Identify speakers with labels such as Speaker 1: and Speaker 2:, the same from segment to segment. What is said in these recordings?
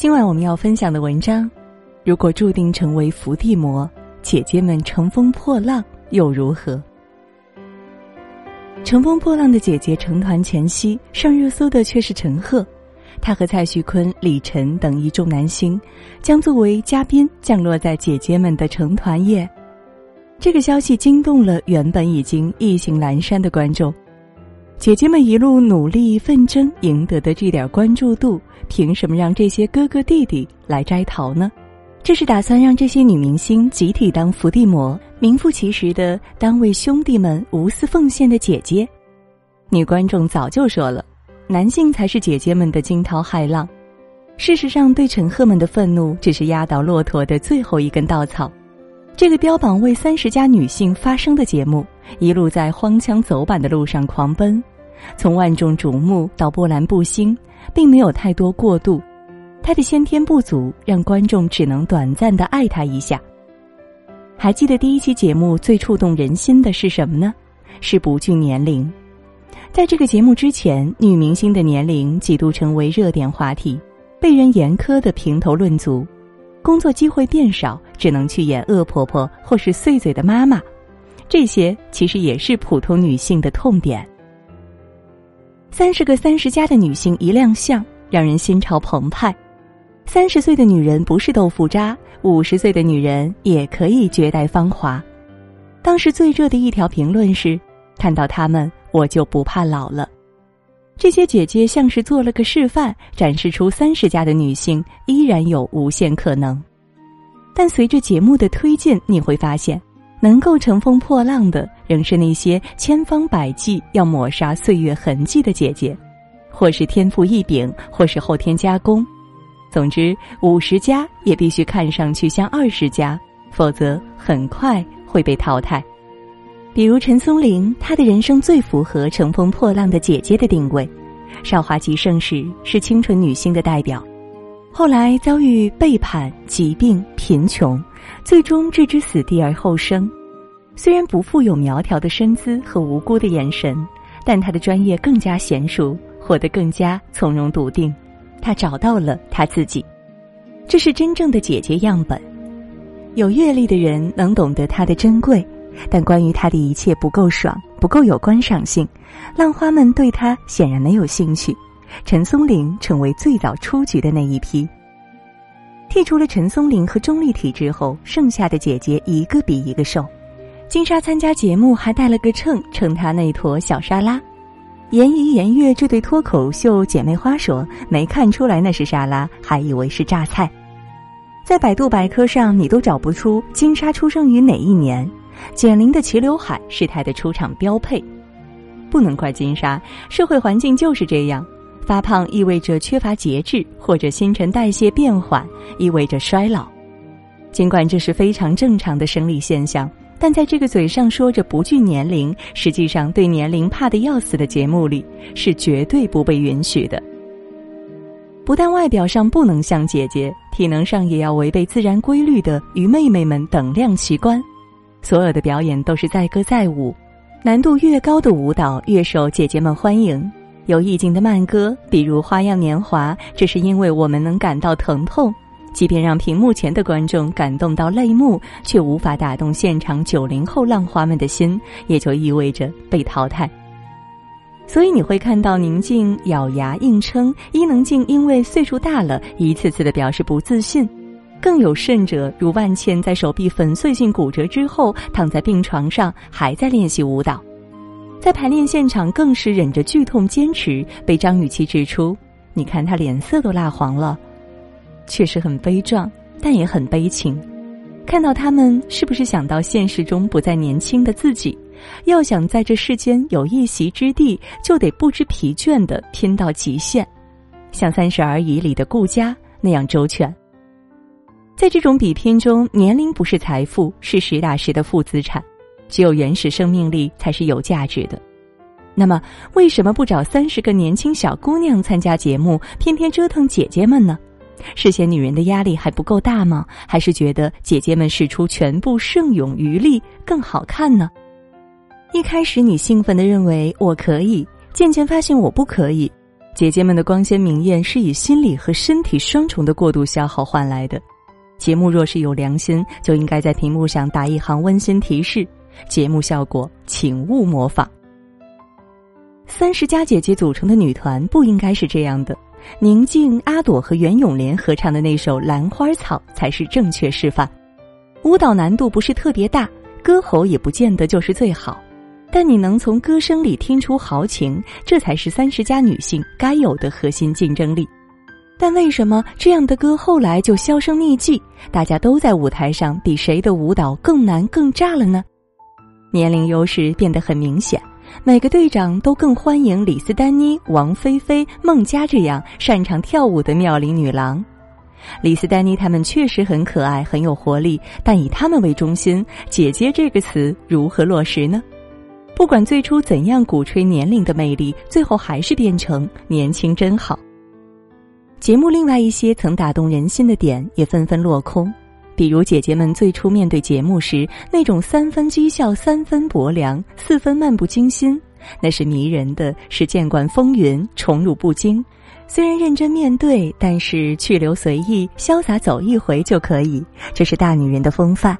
Speaker 1: 今晚我们要分享的文章，如果注定成为伏地魔，姐姐们乘风破浪又如何？乘风破浪的姐姐成团前夕上热搜的却是陈赫，他和蔡徐坤、李晨等一众男星将作为嘉宾降落在姐姐们的成团夜。这个消息惊动了原本已经意兴阑珊的观众。姐姐们一路努力奋争赢得的这点关注度，凭什么让这些哥哥弟弟来摘桃呢？这是打算让这些女明星集体当伏地魔，名副其实的当为兄弟们无私奉献的姐姐。女观众早就说了，男性才是姐姐们的惊涛骇浪。事实上，对陈赫们的愤怒只是压倒骆驼的最后一根稻草。这个标榜为三十加女性发声的节目，一路在荒腔走板的路上狂奔。从万众瞩目到波澜不兴，并没有太多过渡。他的先天不足让观众只能短暂的爱他一下。还记得第一期节目最触动人心的是什么呢？是不惧年龄。在这个节目之前，女明星的年龄几度成为热点话题，被人严苛的评头论足。工作机会变少，只能去演恶婆婆或是碎嘴的妈妈。这些其实也是普通女性的痛点。三十个三十加的女性一亮相，让人心潮澎湃。三十岁的女人不是豆腐渣，五十岁的女人也可以绝代芳华。当时最热的一条评论是：“看到她们，我就不怕老了。”这些姐姐像是做了个示范，展示出三十加的女性依然有无限可能。但随着节目的推进，你会发现。能够乘风破浪的，仍是那些千方百计要抹杀岁月痕迹的姐姐，或是天赋异禀，或是后天加工。总之，五十加也必须看上去像二十加，否则很快会被淘汰。比如陈松伶，她的人生最符合乘风破浪的姐姐的定位。少华极盛时是清纯女星的代表，后来遭遇背叛、疾病、贫穷。最终置之死地而后生，虽然不富有苗条的身姿和无辜的眼神，但他的专业更加娴熟，活得更加从容笃定。他找到了他自己，这是真正的姐姐样本。有阅历的人能懂得她的珍贵，但关于她的一切不够爽，不够有观赏性，浪花们对她显然没有兴趣。陈松伶成为最早出局的那一批。剔除了陈松伶和钟丽缇之后，剩下的姐姐一个比一个瘦。金莎参加节目还带了个秤，称她那坨小沙拉。严怡、严悦这对脱口秀姐妹花说：“没看出来那是沙拉，还以为是榨菜。”在百度百科上，你都找不出金莎出生于哪一年。简玲的齐刘海是她的出场标配。不能怪金莎，社会环境就是这样。发胖意味着缺乏节制，或者新陈代谢变缓，意味着衰老。尽管这是非常正常的生理现象，但在这个嘴上说着不惧年龄，实际上对年龄怕得要死的节目里，是绝对不被允许的。不但外表上不能像姐姐，体能上也要违背自然规律的与妹妹们等量齐观。所有的表演都是载歌载舞，难度越高的舞蹈越受姐姐们欢迎。有意境的慢歌，比如《花样年华》，这是因为我们能感到疼痛，即便让屏幕前的观众感动到泪目，却无法打动现场九零后浪花们的心，也就意味着被淘汰。所以你会看到宁静咬牙硬撑，伊能静因为岁数大了，一次次的表示不自信，更有甚者，如万茜在手臂粉碎性骨折之后，躺在病床上还在练习舞蹈。在排练现场，更是忍着剧痛坚持。被张雨绮指出：“你看她脸色都蜡黄了。”确实很悲壮，但也很悲情。看到他们，是不是想到现实中不再年轻的自己？要想在这世间有一席之地，就得不知疲倦的拼到极限，像《三十而已》里的顾佳那样周全。在这种比拼中，年龄不是财富，是实打实的负资产。只有原始生命力才是有价值的。那么，为什么不找三十个年轻小姑娘参加节目，偏偏折腾姐姐们呢？是嫌女人的压力还不够大吗？还是觉得姐姐们使出全部胜勇余力更好看呢？一开始你兴奋的认为我可以，渐渐发现我不可以，姐姐们的光鲜明艳是以心理和身体双重的过度消耗换来的。节目若是有良心，就应该在屏幕上打一行温馨提示：节目效果，请勿模仿。三十加姐姐组成的女团不应该是这样的。宁静、阿朵和袁咏莲合唱的那首《兰花草》才是正确示范。舞蹈难度不是特别大，歌喉也不见得就是最好，但你能从歌声里听出豪情，这才是三十加女性该有的核心竞争力。但为什么这样的歌后来就销声匿迹？大家都在舞台上比谁的舞蹈更难更炸了呢？年龄优势变得很明显。每个队长都更欢迎李斯丹妮、王菲菲、孟佳这样擅长跳舞的妙龄女郎。李斯丹妮她们确实很可爱、很有活力，但以她们为中心，“姐姐”这个词如何落实呢？不管最初怎样鼓吹年龄的魅力，最后还是变成年轻真好。节目另外一些曾打动人心的点也纷纷落空。比如姐姐们最初面对节目时那种三分讥笑、三分薄凉、四分漫不经心，那是迷人的，是见惯风云、宠辱不惊。虽然认真面对，但是去留随意、潇洒走一回就可以，这是大女人的风范。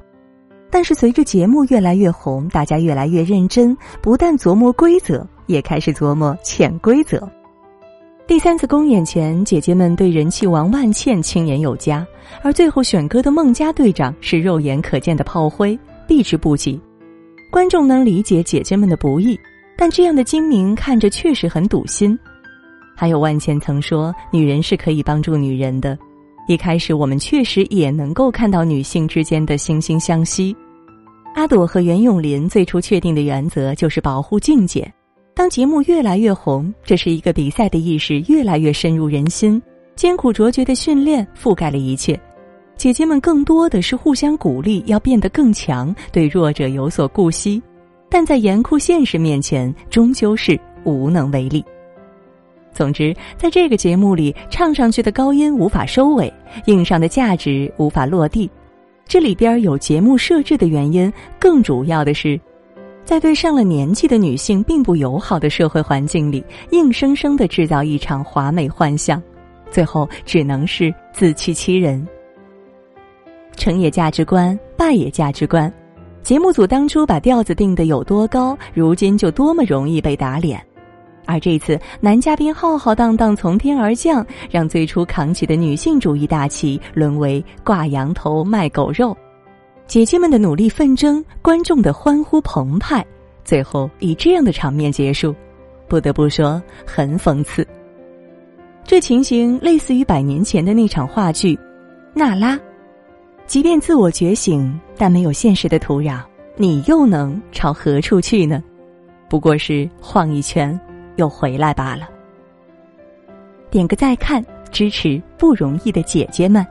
Speaker 1: 但是随着节目越来越红，大家越来越认真，不但琢磨规则，也开始琢磨潜规则。第三次公演前，姐姐们对人气王万茜青言有加，而最后选歌的孟佳队长是肉眼可见的炮灰，避之不及。观众能理解姐姐们的不易，但这样的精明看着确实很堵心。还有万茜曾说：“女人是可以帮助女人的。”一开始我们确实也能够看到女性之间的惺惺相惜。阿朵和袁咏琳最初确定的原则就是保护静姐。当节目越来越红，这是一个比赛的意识越来越深入人心。艰苦卓绝的训练覆盖了一切，姐姐们更多的是互相鼓励，要变得更强，对弱者有所顾惜。但在严酷现实面前，终究是无能为力。总之，在这个节目里，唱上去的高音无法收尾，硬上的价值无法落地。这里边有节目设置的原因，更主要的是。在对上了年纪的女性并不友好的社会环境里，硬生生的制造一场华美幻象，最后只能是自欺欺人。成也价值观，败也价值观。节目组当初把调子定的有多高，如今就多么容易被打脸。而这次男嘉宾浩浩荡荡从天而降，让最初扛起的女性主义大旗沦为挂羊头卖狗肉。姐姐们的努力奋争，观众的欢呼澎湃，最后以这样的场面结束，不得不说很讽刺。这情形类似于百年前的那场话剧《娜拉》，即便自我觉醒，但没有现实的土壤，你又能朝何处去呢？不过是晃一圈又回来罢了。点个再看，支持不容易的姐姐们。